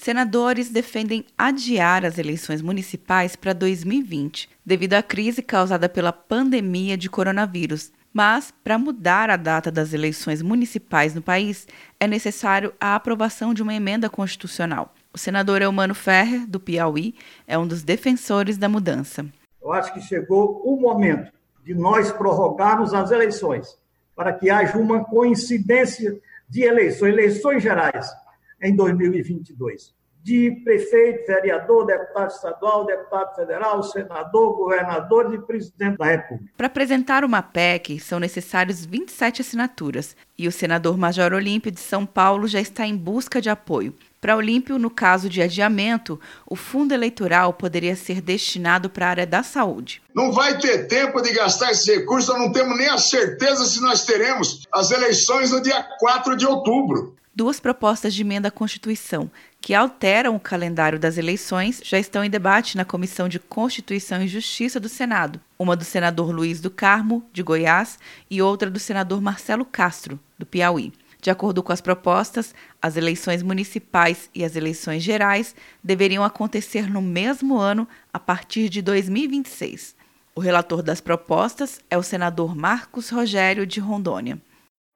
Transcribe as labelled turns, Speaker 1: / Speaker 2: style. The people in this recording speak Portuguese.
Speaker 1: Senadores defendem adiar as eleições municipais para 2020, devido à crise causada pela pandemia de coronavírus. Mas, para mudar a data das eleições municipais no país, é necessário a aprovação de uma emenda constitucional. O senador Eumano Ferrer, do Piauí, é um dos defensores da mudança.
Speaker 2: Eu acho que chegou o momento de nós prorrogarmos as eleições, para que haja uma coincidência de eleições, eleições gerais, em 2022. De prefeito, vereador, deputado estadual, deputado federal, senador, governador e presidente da República.
Speaker 1: Para apresentar uma PEC, são necessários 27 assinaturas e o senador Major Olímpio de São Paulo já está em busca de apoio. Para Olímpio, no caso de adiamento, o fundo eleitoral poderia ser destinado para a área da saúde.
Speaker 3: Não vai ter tempo de gastar esse recurso, nós não temos nem a certeza se nós teremos as eleições no dia 4 de outubro.
Speaker 1: Duas propostas de emenda à Constituição que alteram o calendário das eleições já estão em debate na Comissão de Constituição e Justiça do Senado. Uma do senador Luiz do Carmo, de Goiás, e outra do senador Marcelo Castro, do Piauí. De acordo com as propostas, as eleições municipais e as eleições gerais deveriam acontecer no mesmo ano, a partir de 2026. O relator das propostas é o senador Marcos Rogério de Rondônia.